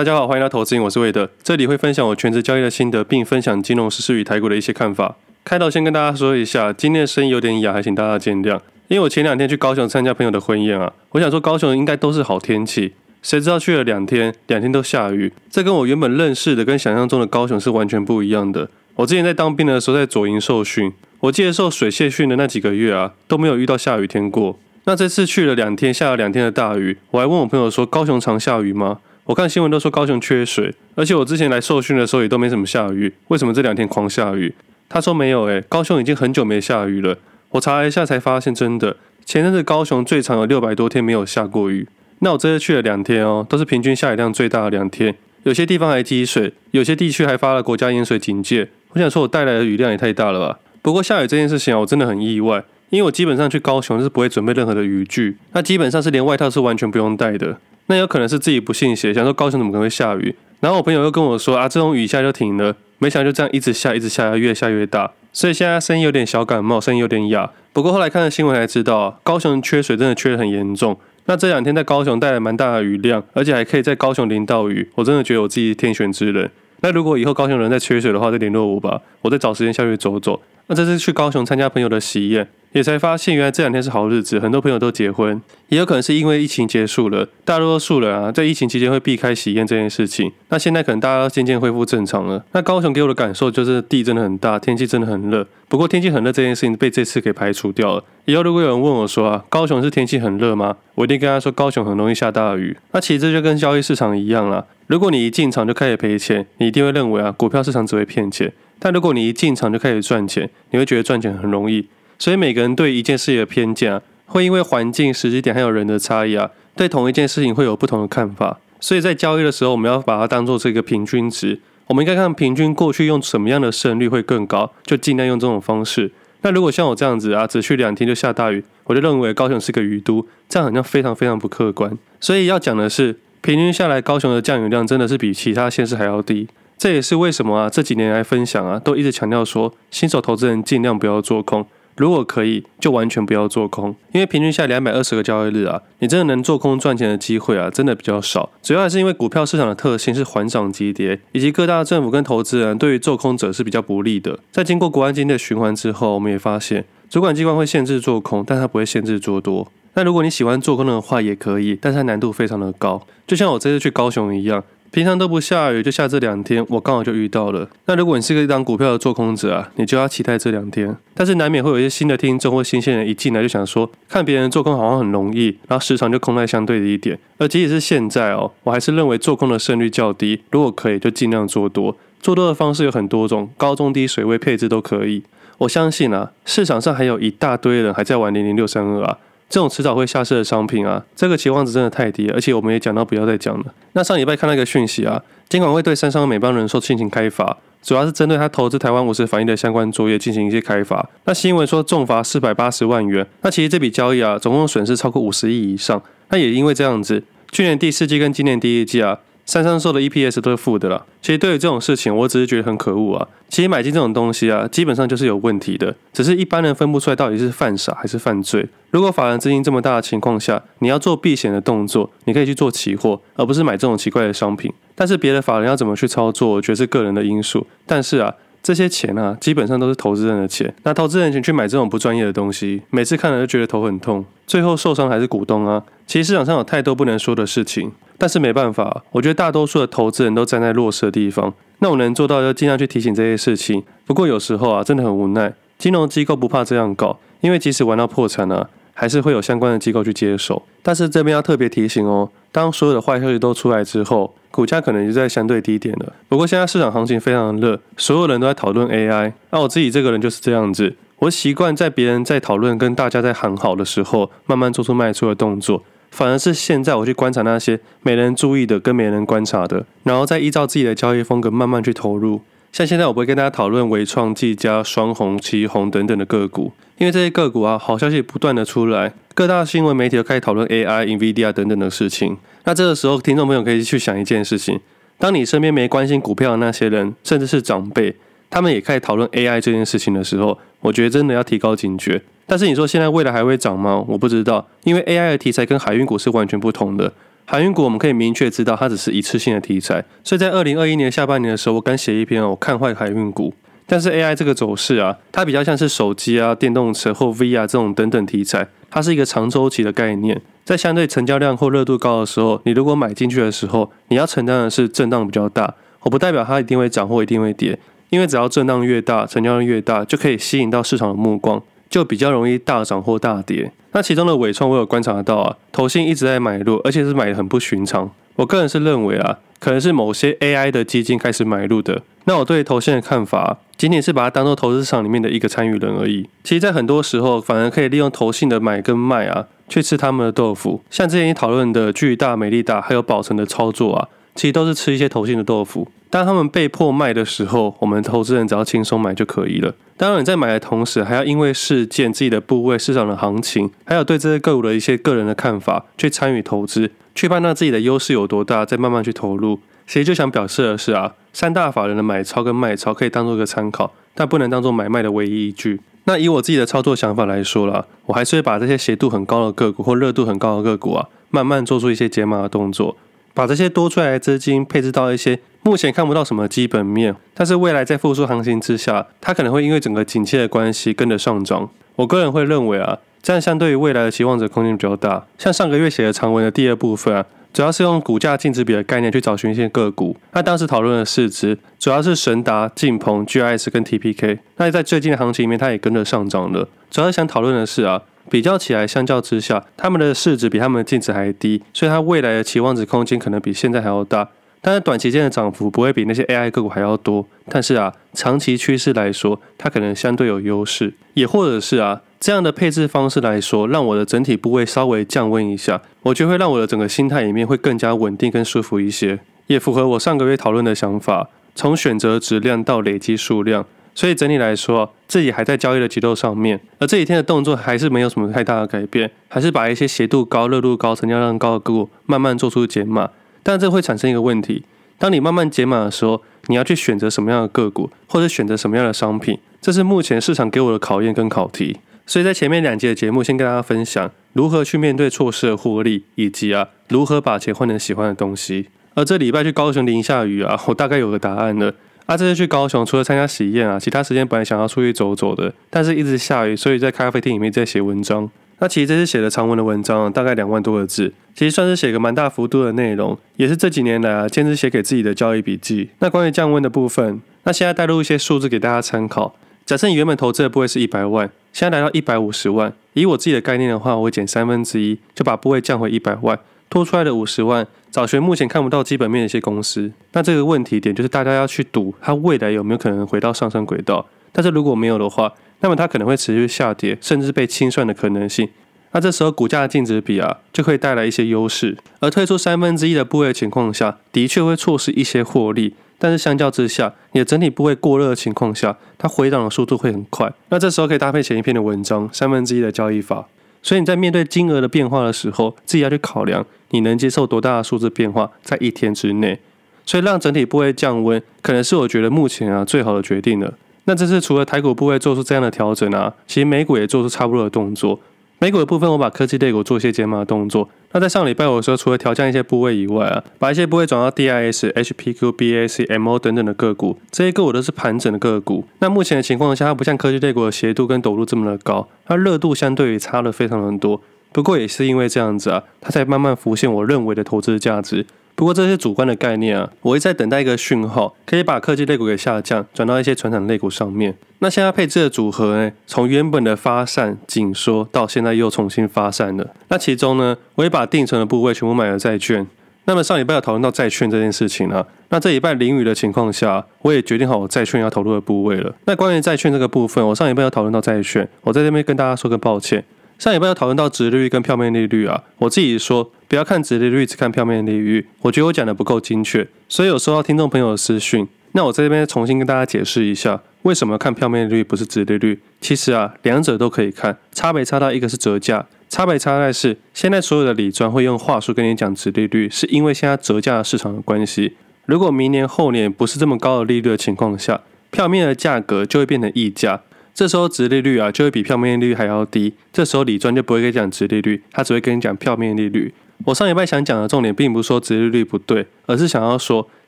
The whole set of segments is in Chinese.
大家好，欢迎来到投资，我是魏德，这里会分享我全职交易的心得，并分享金融时事与台股的一些看法。开头先跟大家说一下，今天的声音有点哑，还请大家见谅。因为我前两天去高雄参加朋友的婚宴啊，我想说高雄应该都是好天气，谁知道去了两天，两天都下雨。这跟我原本认识的跟想象中的高雄是完全不一样的。我之前在当兵的时候在左营受训，我记得受水械训的那几个月啊，都没有遇到下雨天过。那这次去了两天，下了两天的大雨，我还问我朋友说，高雄常下雨吗？我看新闻都说高雄缺水，而且我之前来受训的时候也都没什么下雨，为什么这两天狂下雨？他说没有，诶，高雄已经很久没下雨了。我查了一下，才发现真的，前阵子高雄最长有六百多天没有下过雨。那我这次去了两天哦，都是平均下雨量最大的两天，有些地方还积水，有些地区还发了国家淹水警戒。我想说，我带来的雨量也太大了吧？不过下雨这件事情啊，我真的很意外，因为我基本上去高雄是不会准备任何的雨具，那基本上是连外套是完全不用带的。那有可能是自己不信邪，想说高雄怎么可能会下雨？然后我朋友又跟我说啊，这种雨下就停了，没想到就这样一直下，一直下，越下越大。所以现在声音有点小感冒，声音有点哑。不过后来看了新闻才知道，高雄缺水真的缺得很严重。那这两天在高雄带来蛮大的雨量，而且还可以在高雄淋到雨，我真的觉得我自己天选之人。那如果以后高雄人在缺水的话，再联络我吧，我再找时间下去走走。那这次去高雄参加朋友的喜宴，也才发现原来这两天是好日子，很多朋友都结婚，也有可能是因为疫情结束了，大多数人啊在疫情期间会避开喜宴这件事情。那现在可能大家渐渐恢复正常了。那高雄给我的感受就是地真的很大，天气真的很热。不过天气很热这件事情被这次给排除掉了。以后如果有人问我说啊，高雄是天气很热吗？我一定跟他说高雄很容易下大雨。那其实这就跟交易市场一样啦。如果你一进场就开始赔钱，你一定会认为啊股票市场只会骗钱。但如果你一进场就开始赚钱，你会觉得赚钱很容易。所以每个人对一件事情的偏见啊，会因为环境、时机点还有人的差异啊，对同一件事情会有不同的看法。所以在交易的时候，我们要把它当做这个平均值。我们应该看平均过去用什么样的胜率会更高，就尽量用这种方式。那如果像我这样子啊，只去两天就下大雨，我就认为高雄是个雨都，这样好像非常非常不客观。所以要讲的是，平均下来高雄的降雨量真的是比其他县市还要低。这也是为什么啊，这几年来分享啊，都一直强调说，新手投资人尽量不要做空，如果可以，就完全不要做空，因为平均下两百二十个交易日啊，你真的能做空赚钱的机会啊，真的比较少。主要还是因为股票市场的特性是缓涨急跌，以及各大政府跟投资人对于做空者是比较不利的。在经过国安基金的循环之后，我们也发现，主管机关会限制做空，但它不会限制做多。那如果你喜欢做空的话，也可以，但是它难度非常的高，就像我这次去高雄一样。平常都不下雨，就下这两天，我刚好就遇到了。那如果你是个一档股票的做空者啊，你就要期待这两天。但是难免会有一些新的听众或新鲜人一进来就想说，看别人做空好像很容易，然后时常就空在相对的一点。而即使是现在哦，我还是认为做空的胜率较低。如果可以，就尽量做多。做多的方式有很多种，高中低水位配置都可以。我相信啊，市场上还有一大堆人还在玩零零六三二啊。这种迟早会下市的商品啊，这个期望值真的太低，而且我们也讲到不要再讲了。那上礼拜看到一个讯息啊，监管会对三商美邦人寿进行开罚，主要是针对他投资台湾五十反应的相关作业进行一些开罚。那新闻说重罚四百八十万元，那其实这笔交易啊，总共损失超过五十亿以上。那也因为这样子，去年第四季跟今年第一季啊。三上寿的 EPS 都是负的啦。其实对于这种事情，我只是觉得很可恶啊。其实买进这种东西啊，基本上就是有问题的，只是一般人分不出来到底是犯傻还是犯罪。如果法人资金这么大的情况下，你要做避险的动作，你可以去做期货，而不是买这种奇怪的商品。但是别的法人要怎么去操作，我觉得是个人的因素。但是啊。这些钱啊，基本上都是投资人的钱。那投资人钱去买这种不专业的东西，每次看了就觉得头很痛，最后受伤还是股东啊。其实市场上有太多不能说的事情，但是没办法，我觉得大多数的投资人都站在弱势的地方。那我能做到就尽量去提醒这些事情。不过有时候啊，真的很无奈，金融机构不怕这样搞，因为即使玩到破产啊，还是会有相关的机构去接手。但是这边要特别提醒哦，当所有的坏消息都出来之后。股价可能就在相对低点了。不过现在市场行情非常热，所有人都在讨论 AI。那我自己这个人就是这样子，我习惯在别人在讨论、跟大家在喊好的时候，慢慢做出卖出的动作。反而是现在我去观察那些没人注意的、跟没人观察的，然后再依照自己的交易风格慢慢去投入。像现在我不会跟大家讨论纬创、技嘉、双鸿、奇鋐等等的个股，因为这些个股啊，好消息不断的出来，各大新闻媒体都开始讨论 AI、NVIDIA 等等的事情。那这个时候，听众朋友可以去想一件事情：当你身边没关心股票的那些人，甚至是长辈，他们也开始讨论 AI 这件事情的时候，我觉得真的要提高警觉。但是你说现在未来还会涨吗？我不知道，因为 AI 的题材跟海运股是完全不同的。海运股我们可以明确知道它只是一次性的题材，所以在二零二一年下半年的时候，我敢写一篇我看坏海运股。但是 AI 这个走势啊，它比较像是手机啊、电动车或 VR 这种等等题材，它是一个长周期的概念，在相对成交量或热度高的时候，你如果买进去的时候，你要承担的是震荡比较大。我不代表它一定会涨或一定会跌，因为只要震荡越大，成交量越大，就可以吸引到市场的目光，就比较容易大涨或大跌。那其中的尾创我有观察到啊，投信一直在买入，而且是买得很不寻常。我个人是认为啊，可能是某些 AI 的基金开始买入的。那我对投信的看法，仅仅是把它当做投资市场里面的一个参与人而已。其实，在很多时候，反而可以利用投信的买跟卖啊，去吃他们的豆腐。像之前你讨论的巨大、美利达还有宝成的操作啊，其实都是吃一些投信的豆腐。当他们被迫卖的时候，我们投资人只要轻松买就可以了。当然，在买的同时，还要因为事件、自己的部位、市场的行情，还有对这些个股的一些个人的看法，去参与投资，去判断自己的优势有多大，再慢慢去投入。其实就想表示的是啊，三大法人的买超跟卖超可以当做一个参考，但不能当做买卖的唯一依据。那以我自己的操作想法来说啦，我还是会把这些斜度很高的个股或热度很高的个股啊，慢慢做出一些解码的动作。把这些多出来的资金配置到一些目前看不到什么基本面，但是未来在复苏行情之下，它可能会因为整个景气的关系跟着上涨。我个人会认为啊，这样相对于未来的期望值空间比较大。像上个月写的长文的第二部分啊，主要是用股价净值比的概念去找寻一些个股。那当时讨论的市值主要是神达、晋鹏、GIS 跟 TPK。那在最近的行情里面，它也跟着上涨了。主要想讨论的是啊。比较起来，相较之下，他们的市值比他们的净值还低，所以它未来的期望值空间可能比现在还要大。但是短期间的涨幅不会比那些 AI 个股还要多。但是啊，长期趋势来说，它可能相对有优势。也或者是啊，这样的配置方式来说，让我的整体部位稍微降温一下，我觉得会让我的整个心态里面会更加稳定跟舒服一些，也符合我上个月讨论的想法，从选择质量到累积数量。所以整体来说，自己还在交易的节奏上面，而这几天的动作还是没有什么太大的改变，还是把一些斜度高、热度高、成交量高的个股慢慢做出减码。但这会产生一个问题：当你慢慢解码的时候，你要去选择什么样的个股，或者选择什么样的商品，这是目前市场给我的考验跟考题。所以在前面两集的节目，先跟大家分享如何去面对错失的获利，以及啊如何把钱换成喜欢的东西。而这礼拜去高雄淋下雨啊，我大概有个答案了。啊，这次去高雄，除了参加喜宴啊，其他时间本来想要出去走走的，但是一直下雨，所以在咖啡厅里面在写文章。那其实这次写的长文的文章，大概两万多个字，其实算是写个蛮大幅度的内容，也是这几年来啊坚持写给自己的交易笔记。那关于降温的部分，那现在带入一些数字给大家参考。假设你原本投资的部位是一百万，现在来到一百五十万，以我自己的概念的话，我会减三分之一，就把部位降回一百万。多出来的五十万，找寻目前看不到基本面的一些公司。那这个问题点就是大家要去赌它未来有没有可能回到上升轨道。但是如果没有的话，那么它可能会持续下跌，甚至被清算的可能性。那这时候股价的净值比啊，就可以带来一些优势。而退出三分之一的部位的情况下，的确会错失一些获利。但是相较之下，你的整体部位过热的情况下，它回档的速度会很快。那这时候可以搭配前一篇的文章，三分之一的交易法。所以你在面对金额的变化的时候，自己要去考量你能接受多大的数字变化，在一天之内。所以让整体部位降温，可能是我觉得目前啊最好的决定了。那这次除了台股部位做出这样的调整啊，其实美股也做出差不多的动作。美股的部分，我把科技类股做一些减码动作。那在上礼拜我的时候，除了调降一些部位以外啊，把一些部位转到 DIS、HPQ、BAC、MO 等等的个股，这些个股都是盘整的个股。那目前的情况下，它不像科技类股的斜度跟陡度这么的高，它热度相对于差了非常的多。不过也是因为这样子啊，它才慢慢浮现我认为的投资价值。不过这些主观的概念啊，我一直在等待一个讯号，可以把科技类股给下降，转到一些传统类股上面。那现在配置的组合呢，从原本的发散紧缩到现在又重新发散了。那其中呢，我也把定存的部位全部买了债券。那么上礼拜有讨论到债券这件事情啊，那这礼拜淋雨的情况下，我也决定好我债券要投入的部位了。那关于债券这个部分，我上礼拜有讨论到债券，我在这边跟大家说个抱歉。上礼拜有讨论到殖利率跟票面利率啊，我自己说不要看殖利率，只看票面利率，我觉得我讲的不够精确，所以有收到听众朋友的私讯。那我在这边重新跟大家解释一下，为什么看票面利率不是殖利率？其实啊，两者都可以看，差别差到一个是折价，差别差在是现在所有的理专会用话术跟你讲殖利率，是因为现在折价市场的关系。如果明年后年不是这么高的利率的情况下，票面的价格就会变成溢价。这时候殖利率啊就会比票面利率还要低，这时候理专就不会跟你讲殖利率，他只会跟你讲票面利率。我上礼拜想讲的重点，并不是说殖利率不对，而是想要说，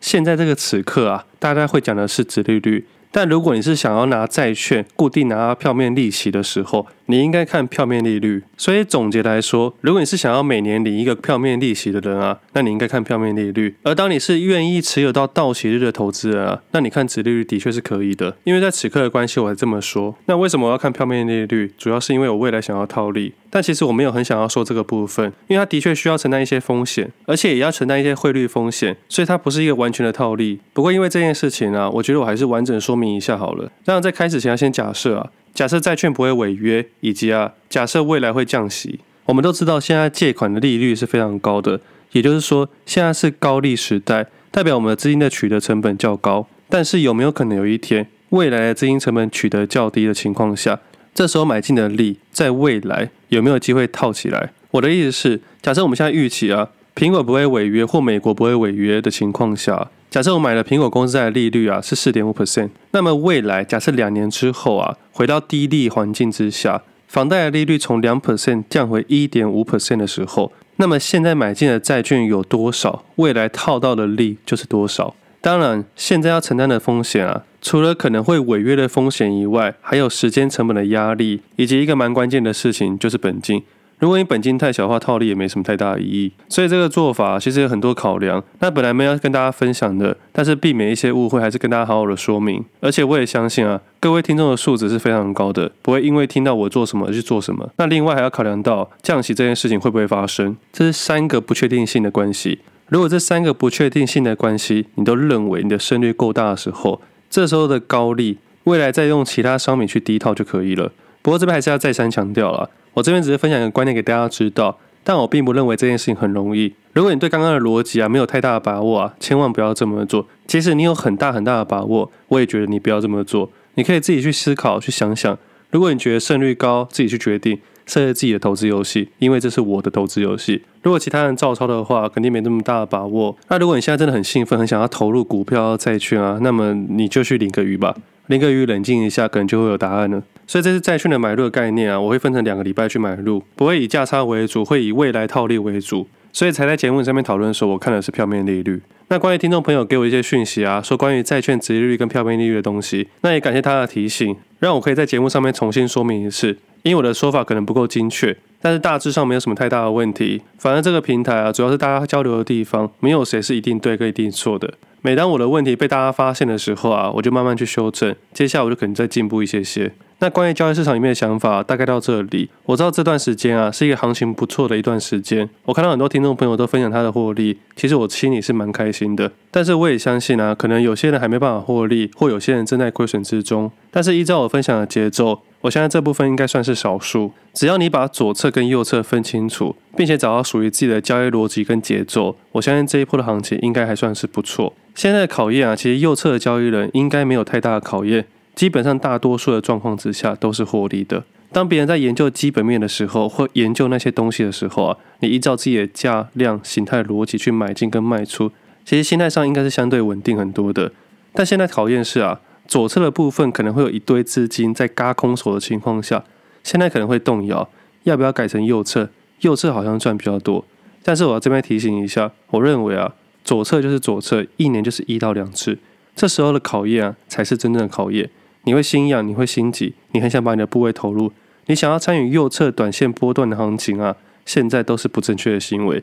现在这个此刻啊，大家会讲的是殖利率。但如果你是想要拿债券固定拿到票面利息的时候，你应该看票面利率。所以总结来说，如果你是想要每年领一个票面利息的人啊，那你应该看票面利率。而当你是愿意持有到到期日的投资人啊，那你看殖利率的确是可以的。因为在此刻的关系，我才这么说。那为什么我要看票面利率？主要是因为我未来想要套利。但其实我没有很想要说这个部分，因为它的确需要承担一些风险，而且也要承担一些汇率风险，所以它不是一个完全的套利。不过因为这件事情啊，我觉得我还是完整说明一下好了。那在开始前要先假设啊，假设债券不会违约，以及啊，假设未来会降息。我们都知道现在借款的利率是非常高的，也就是说现在是高利时代，代表我们的资金的取得成本较高。但是有没有可能有一天，未来的资金成本取得较低的情况下，这时候买进的利，在未来有没有机会套起来？我的意思是，假设我们现在预期啊，苹果不会违约或美国不会违约的情况下，假设我买了苹果公司债的利率啊是四点五 percent，那么未来假设两年之后啊，回到低利环境之下，房贷的利率从两 percent 降回一点五 percent 的时候，那么现在买进的债券有多少，未来套到的利就是多少。当然，现在要承担的风险啊，除了可能会违约的风险以外，还有时间成本的压力，以及一个蛮关键的事情，就是本金。如果你本金太小的话，套利也没什么太大的意义。所以这个做法其实有很多考量。那本来没有跟大家分享的，但是避免一些误会，还是跟大家好好的说明。而且我也相信啊，各位听众的素质是非常高的，不会因为听到我做什么而去做什么。那另外还要考量到降息这件事情会不会发生，这是三个不确定性的关系。如果这三个不确定性的关系，你都认为你的胜率够大的时候，这时候的高利，未来再用其他商品去低套就可以了。不过这边还是要再三强调了，我这边只是分享一个观念给大家知道，但我并不认为这件事情很容易。如果你对刚刚的逻辑啊没有太大的把握啊，千万不要这么做。即使你有很大很大的把握，我也觉得你不要这么做。你可以自己去思考，去想想，如果你觉得胜率高，自己去决定。设置自己的投资游戏，因为这是我的投资游戏。如果其他人照抄的话，肯定没那么大的把握。那如果你现在真的很兴奋，很想要投入股票、债券啊，那么你就去领个鱼吧，领个鱼，冷静一下，可能就会有答案了。所以这是债券的买入的概念啊，我会分成两个礼拜去买入，不会以价差为主，会以未来套利为主。所以才在节目上面讨论说，我看的是票面利率。那关于听众朋友给我一些讯息啊，说关于债券殖利率跟票面利率的东西，那也感谢他的提醒，让我可以在节目上面重新说明一次。因为我的说法可能不够精确，但是大致上没有什么太大的问题。反正这个平台啊，主要是大家交流的地方，没有谁是一定对跟一定错的。每当我的问题被大家发现的时候啊，我就慢慢去修正，接下来我就可能再进步一些些。那关于交易市场里面的想法，大概到这里。我知道这段时间啊，是一个行情不错的一段时间。我看到很多听众朋友都分享他的获利，其实我心里是蛮开心的。但是我也相信啊，可能有些人还没办法获利，或有些人正在亏损之中。但是依照我分享的节奏，我相信这部分应该算是少数。只要你把左侧跟右侧分清楚，并且找到属于自己的交易逻辑跟节奏，我相信这一波的行情应该还算是不错。现在的考验啊，其实右侧的交易人应该没有太大的考验。基本上，大多数的状况之下都是获利的。当别人在研究基本面的时候，或研究那些东西的时候啊，你依照自己的价量形态逻辑去买进跟卖出，其实心态上应该是相对稳定很多的。但现在考验是啊，左侧的部分可能会有一堆资金在嘎空手的情况下，现在可能会动摇，要不要改成右侧？右侧好像赚比较多。但是我要这边提醒一下，我认为啊，左侧就是左侧，一年就是一到两次，这时候的考验啊，才是真正的考验。你会心痒，你会心急，你很想把你的部位投入，你想要参与右侧短线波段的行情啊，现在都是不正确的行为。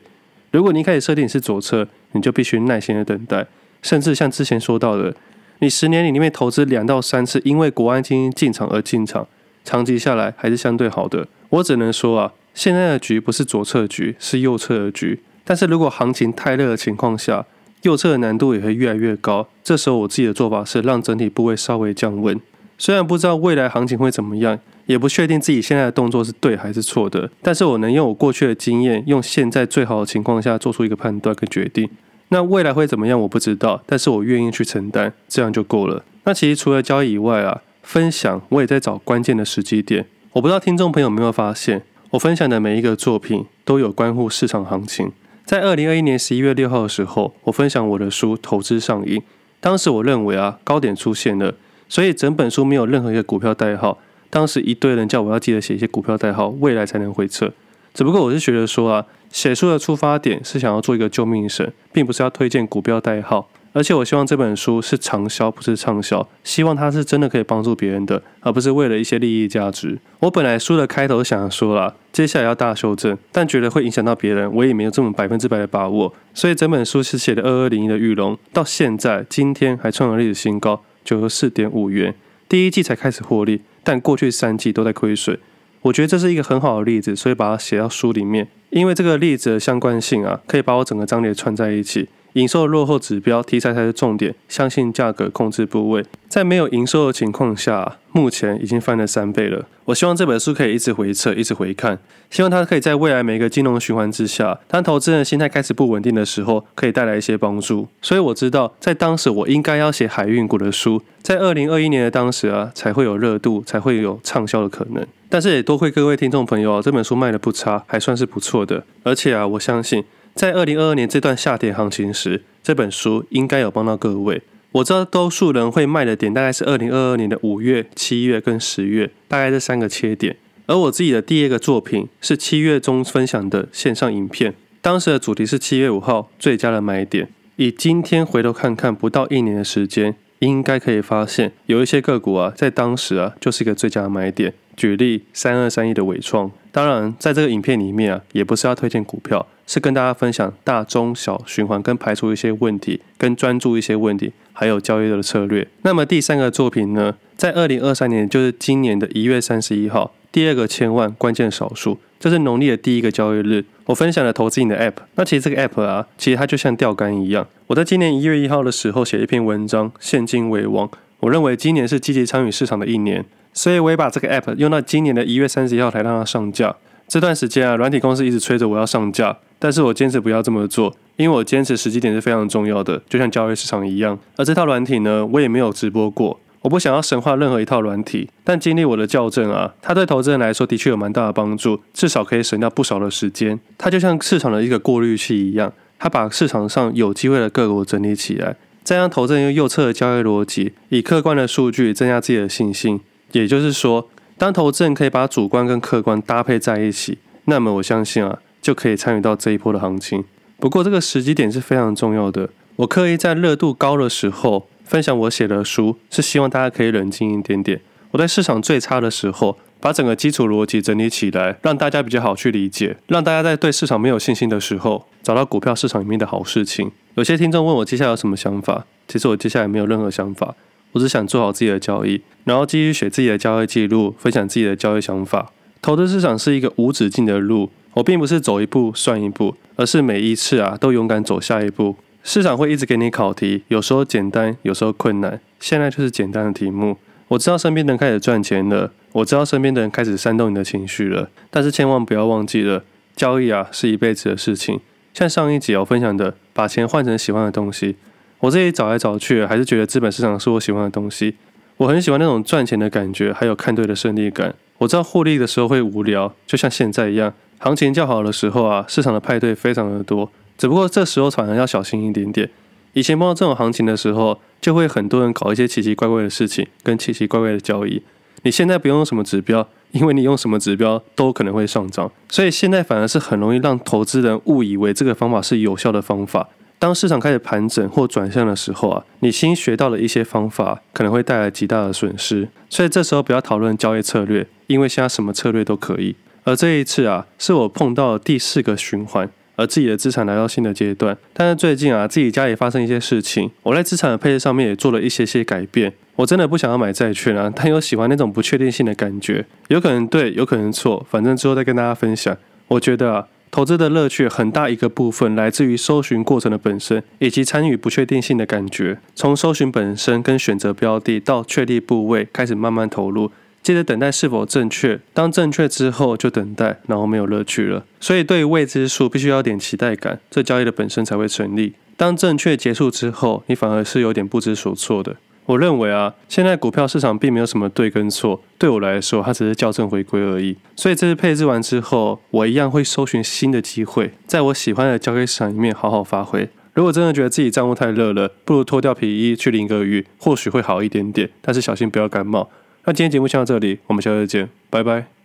如果你一开始设定是左侧，你就必须耐心的等待，甚至像之前说到的，你十年里面投资两到三次，因为国安基金进场而进场，长期下来还是相对好的。我只能说啊，现在的局不是左侧局，是右侧的局。但是如果行情太热的情况下，右侧的难度也会越来越高，这时候我自己的做法是让整体部位稍微降温。虽然不知道未来行情会怎么样，也不确定自己现在的动作是对还是错的，但是我能用我过去的经验，用现在最好的情况下做出一个判断跟决定。那未来会怎么样我不知道，但是我愿意去承担，这样就够了。那其实除了交易以外啊，分享我也在找关键的时机点。我不知道听众朋友有没有发现，我分享的每一个作品都有关乎市场行情。在二零二一年十一月六号的时候，我分享我的书《投资上瘾》。当时我认为啊，高点出现了，所以整本书没有任何一个股票代号。当时一堆人叫我要记得写一些股票代号，未来才能回撤。只不过我是觉得说啊，写书的出发点是想要做一个救命神，并不是要推荐股票代号。而且我希望这本书是长销，不是畅销。希望它是真的可以帮助别人的，而不是为了一些利益价值。我本来书的开头想说了，接下来要大修正，但觉得会影响到别人，我也没有这么百分之百的把握。所以整本书是写的二二零一的玉龙，到现在今天还创了历史新高，九十四点五元。第一季才开始获利，但过去三季都在亏损。我觉得这是一个很好的例子，所以把它写到书里面。因为这个例子的相关性啊，可以把我整个章节串在一起。营收落后指标，题材才是重点。相信价格控制部位，在没有营收的情况下，目前已经翻了三倍了。我希望这本书可以一直回测，一直回看。希望它可以在未来每个金融循环之下，当投资人心态开始不稳定的时候，可以带来一些帮助。所以我知道，在当时我应该要写海运股的书，在二零二一年的当时啊，才会有热度，才会有畅销的可能。但是也多亏各位听众朋友啊，这本书卖得不差，还算是不错的。而且啊，我相信。在二零二二年这段下跌行情时，这本书应该有帮到各位。我知道多数人会卖的点大概是二零二二年的五月、七月跟十月，大概这三个切点。而我自己的第二个作品是七月中分享的线上影片，当时的主题是七月五号最佳的买点。以今天回头看看，不到一年的时间，应该可以发现有一些个股啊，在当时啊就是一个最佳的买点。举例三二三一的伟创，当然在这个影片里面啊，也不是要推荐股票。是跟大家分享大中小循环，跟排除一些问题，跟专注一些问题，还有交易的策略。那么第三个作品呢，在二零二三年，就是今年的一月三十一号，第二个千万关键少数，这是农历的第一个交易日。我分享了投资你的 App。那其实这个 App 啊，其实它就像钓竿一样。我在今年一月一号的时候写一篇文章，现金为王。我认为今年是积极参与市场的一年，所以我也把这个 App 用到今年的一月三十一号才让它上架。这段时间啊，软体公司一直催着我要上架。但是我坚持不要这么做，因为我坚持时机点是非常重要的，就像交易市场一样。而这套软体呢，我也没有直播过，我不想要神化任何一套软体。但经历我的校正啊，它对投资人来说的确有蛮大的帮助，至少可以省掉不少的时间。它就像市场的一个过滤器一样，它把市场上有机会的个股整理起来，再让投资人用右侧的交易逻辑，以客观的数据增加自己的信心。也就是说，当投资人可以把主观跟客观搭配在一起，那么我相信啊。就可以参与到这一波的行情。不过这个时机点是非常重要的。我刻意在热度高的时候分享我写的书，是希望大家可以冷静一点点。我在市场最差的时候，把整个基础逻辑整理起来，让大家比较好去理解，让大家在对市场没有信心的时候，找到股票市场里面的好事情。有些听众问我接下来有什么想法，其实我接下来没有任何想法，我只想做好自己的交易，然后继续写自己的交易记录，分享自己的交易想法。投资市场是一个无止境的路。我并不是走一步算一步，而是每一次啊都勇敢走下一步。市场会一直给你考题，有时候简单，有时候困难。现在就是简单的题目。我知道身边的人开始赚钱了，我知道身边的人开始煽动你的情绪了。但是千万不要忘记了，交易啊是一辈子的事情。像上一集我分享的，把钱换成喜欢的东西。我这里找来找去，还是觉得资本市场是我喜欢的东西。我很喜欢那种赚钱的感觉，还有看对的胜利感。我知道获利的时候会无聊，就像现在一样。行情较好的时候啊，市场的派对非常的多，只不过这时候反而要小心一点点。以前碰到这种行情的时候，就会很多人搞一些奇奇怪怪的事情，跟奇奇怪怪的交易。你现在不用什么指标，因为你用什么指标都可能会上涨，所以现在反而是很容易让投资人误以为这个方法是有效的方法。当市场开始盘整或转向的时候啊，你新学到的一些方法可能会带来极大的损失，所以这时候不要讨论交易策略，因为现在什么策略都可以。而这一次啊，是我碰到第四个循环，而自己的资产来到新的阶段。但是最近啊，自己家里发生一些事情，我在资产的配置上面也做了一些些改变。我真的不想要买债券啊，但又喜欢那种不确定性的感觉，有可能对，有可能错，反正之后再跟大家分享。我觉得啊，投资的乐趣很大一个部分来自于搜寻过程的本身，以及参与不确定性的感觉。从搜寻本身跟选择标的到确立部位，开始慢慢投入。接着等待是否正确，当正确之后就等待，然后没有乐趣了。所以对于未知数，必须要点期待感，这交易的本身才会成立。当正确结束之后，你反而是有点不知所措的。我认为啊，现在股票市场并没有什么对跟错，对我来说，它只是校正回归而已。所以这次配置完之后，我一样会搜寻新的机会，在我喜欢的交易市场里面好好发挥。如果真的觉得自己账户太热了，不如脱掉皮衣去淋个雨，或许会好一点点。但是小心不要感冒。那今天节目先到这里，我们下次见，拜拜。